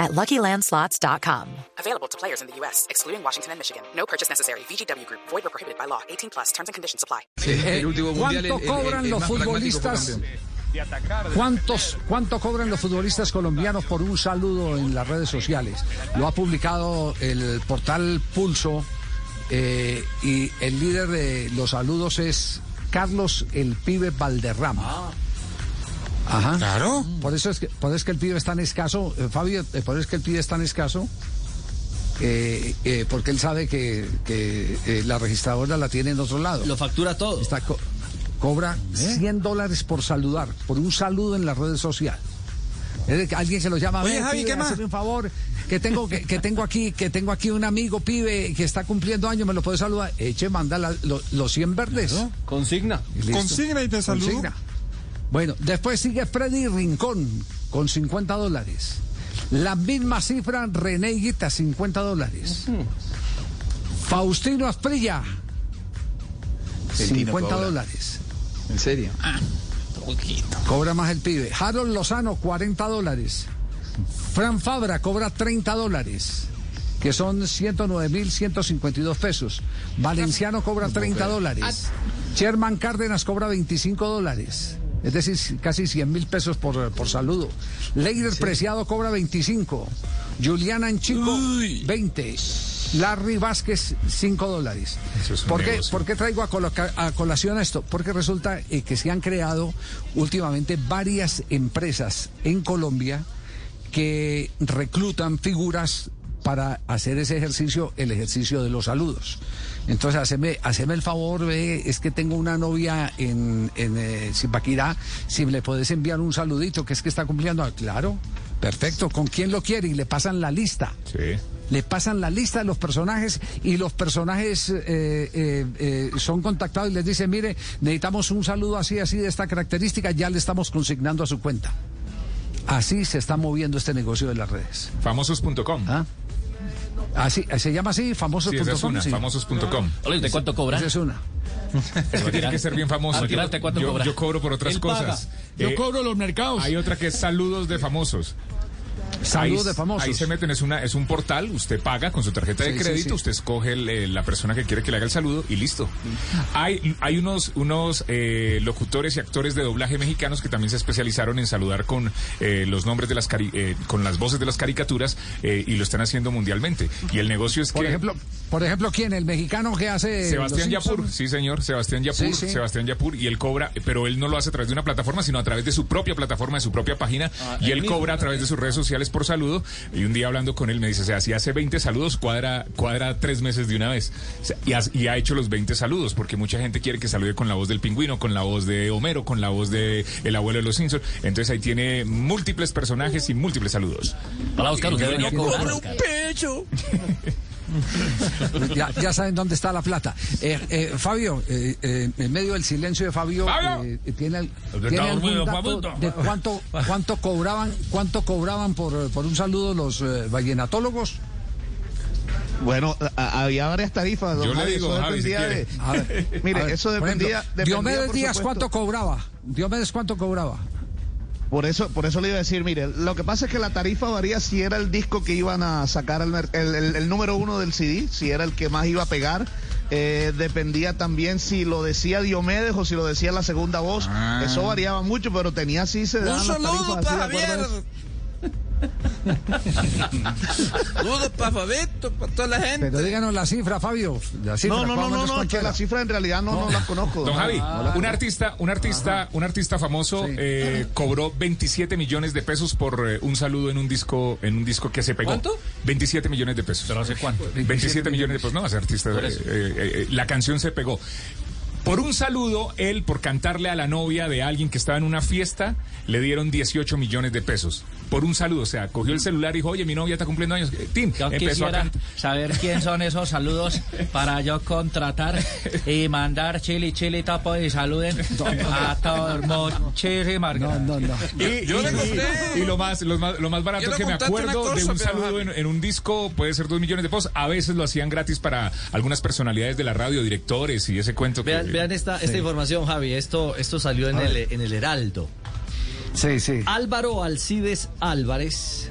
at LuckyLandSlots.com. Available to players in the U.S., excluding Washington and Michigan. No purchase necessary. VGW Group. Void or prohibited by law. 18 plus. Terms and conditions apply. Eh, ¿Cuánto el- el- cobran el los futbolistas? ¿Cuántos, ¿Cuánto cobran los futbolistas colombianos por un saludo en las redes sociales? Lo ha publicado el portal Pulso eh, y el líder de los saludos es Carlos el Pibe Valderrama. Ajá. Claro. Por eso es que, por eso es que el pibe es tan escaso, eh, Fabio, eh, por eso es que el pibe es tan escaso, eh, eh, porque él sabe que, que, eh, la registradora la tiene en otro lado. Lo factura todo. Está co- cobra 100 dólares por saludar, por un saludo en la red social. Alguien se lo llama, Oye, "Ve, Javi, pibe, ¿qué más?" un favor, que tengo, que, que tengo aquí, que tengo aquí un amigo pibe que está cumpliendo años, me lo puede saludar. Eche, manda la- lo- los 100 verdes. Consigna. Listo. Consigna y te saludo. Bueno, después sigue Freddy Rincón con 50 dólares. La misma cifra, René Higuita, 50 dólares. Faustino Asprilla, El Tino 50 cobra. dólares. ¿En serio? Cobra más el pibe. Harold Lozano, 40 dólares. Fran Fabra cobra 30 dólares, que son 109.152 pesos. Valenciano cobra 30 dólares. Sherman Cárdenas cobra 25 dólares. Es decir, casi 100 mil pesos por, por saludo. Leider Preciado cobra 25. Juliana Anchico, 20. Larry Vázquez, 5 dólares. Es ¿Por, qué, por qué traigo a, coloca- a colación esto? Porque resulta eh, que se han creado últimamente varias empresas en Colombia que reclutan figuras para hacer ese ejercicio, el ejercicio de los saludos. Entonces, haceme, haceme el favor, ve, es que tengo una novia en, en eh, Zipaquirá, si le puedes enviar un saludito, que es que está cumpliendo. Ah, Claro, perfecto, ¿con quién lo quiere? Y le pasan la lista. Sí. Le pasan la lista de los personajes y los personajes eh, eh, eh, son contactados y les dicen, mire, necesitamos un saludo así, así, de esta característica, ya le estamos consignando a su cuenta. Así se está moviendo este negocio de las redes. Famosos.com. ¿Ah? Así, se llama así, Sí, famosos.com. esa es una, sí. famosos.com. ¿de cuánto cobra? Esa es una. Es que tiene que ser bien famoso. Al Yo, tirarte, ¿cuánto yo- cobro por otras Él paga. cosas. Yo Eh, cobro los mercados. Hay otra que es saludos de famosos. Saludos de famosos. Ahí se meten, es, una, es un portal, usted paga con su tarjeta de Sí, crédito, sí. usted escoge el, la persona que quiere que le haga el saludo y listo. Hay, hay unos, unos eh, locutores y actores de doblaje mexicanos que también se especializaron en saludar con eh, los nombres de las cari- eh, con las voces de las caricaturas eh, y lo están haciendo mundialmente. Y el negocio es Por que... ejemplo, por ejemplo, ¿quién? El mexicano que hace. Sebastián Yapur, sí señor, Sebastián Yapur, Sí, sí. Sebastián Yapur, y él cobra, pero él no lo hace a través de una plataforma, sino a través de su propia plataforma, de su propia página, y él él mismo. cobra a través de sus redes sociales por saludo, y un día hablando con él me dice, o sea, si hace 20 saludos, cuadra, cuadra tres meses de una vez, O sea, y, has- y ha hecho los 20 saludos, porque mucha gente quiere que salude con la voz del pingüino, con la voz de Homero, con la voz de el abuelo de los Simpsons, entonces ahí tiene múltiples personajes y múltiples saludos. Hola, Oscar, usted debería cobrar. Oscar. Ya, ya saben dónde está la plata. Eh, eh, Fabio, eh, eh, en medio del silencio de Fabio, Fabio. eh, ¿tiene, ¿tiene algún dato de cuánto, cuánto cobraban, cuánto cobraban por, por un saludo los eh, vallenatólogos? Bueno, a- había varias tarifas. don Yo le Javi, digo, eso Javi, si dependía quiere. de- A ver, Mire, a ver, eso dependía. ejemplo, dependía, Diomedes Díaz, supuesto. ¿cuánto cobraba? Diomedes, ¿cuánto cobraba? Por eso, por eso le iba a decir, mire, lo que pasa es que la tarifa varía si era el disco que iban a sacar el, el- el número uno del CD, si era el que más iba a pegar. Eh, dependía también si lo decía Diomedes o si lo decía la segunda voz. Ah. Eso variaba mucho, pero tenía así se daban las tarifas así de acuerdo a eso. Saludos para Fabito, para toda la gente. Pero díganos la cifra, Fabio. La cifra, No, no, no, no, no, que la cifra en realidad no, no, la conozco. Don Javi, un artista, un artista, un artista famoso Sí. eh, cobró 27 millones de pesos por eh, un saludo en un disco, en un disco que se pegó. ¿Cuánto? 27 millones de pesos. ¿Pero hace cuánto? 27 millones de pesos, no, ese artista, eh, eh, eh, la canción se pegó. Por un saludo, él, por cantarle a la novia de alguien que estaba en una fiesta, le dieron 18 millones de pesos. Por un saludo. O sea, cogió el celular y dijo, oye, mi novia está cumpliendo años. Eh, Tim, Yo empezó quisiera acá. saber quién son esos saludos para yo contratar y mandar chili, chili, tapo y saluden a todos. Muchísimas No, gracias. no, no. Y, Yo y- le y- conté. y lo más, lo más, lo más barato Quiero que me acuerdo de un saludo en, un disco puede ser dos millones de pesos. A veces lo hacían gratis para algunas personalidades de la radio, directores y ese cuento que... Vean, vean esta, esta información, Javi. Esto, esto salió en el, en el Heraldo. Sí, sí. Álvaro Alcides Álvarez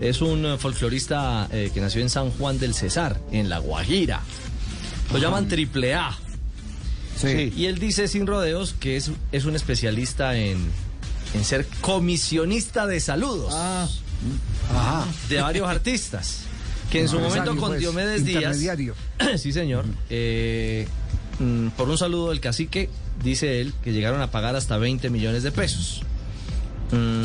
es un eh, folclorista eh, que nació en San Juan del Cesar, en La Guajira. Lo llaman Triple A. Sí. Y él dice sin rodeos que es, es un especialista en, en ser comisionista de saludos Ajá. de varios artistas. Que en su momento con pues, Diomedes Díaz. sí, señor. eh, mm, por un saludo del cacique, dice él que llegaron a pagar hasta 20 millones de pesos. Mm,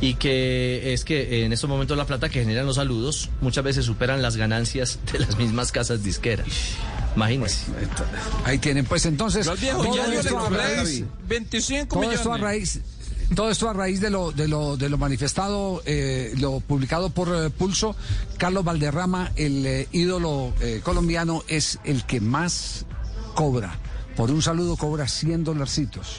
Y que es que en estos momentos la plata que generan los saludos muchas veces superan las ganancias de las mismas casas disqueras. Imagínense. Ahí tienen, pues entonces. Yo al viejo todo esto a raíz- 25 todo millones. esto a raíz todo esto a raíz de lo de lo de lo manifestado eh, lo publicado por eh, Pulso Carlos Valderrama el eh, ídolo eh, colombiano es el que más cobra por un saludo cobra 100 dolarcitos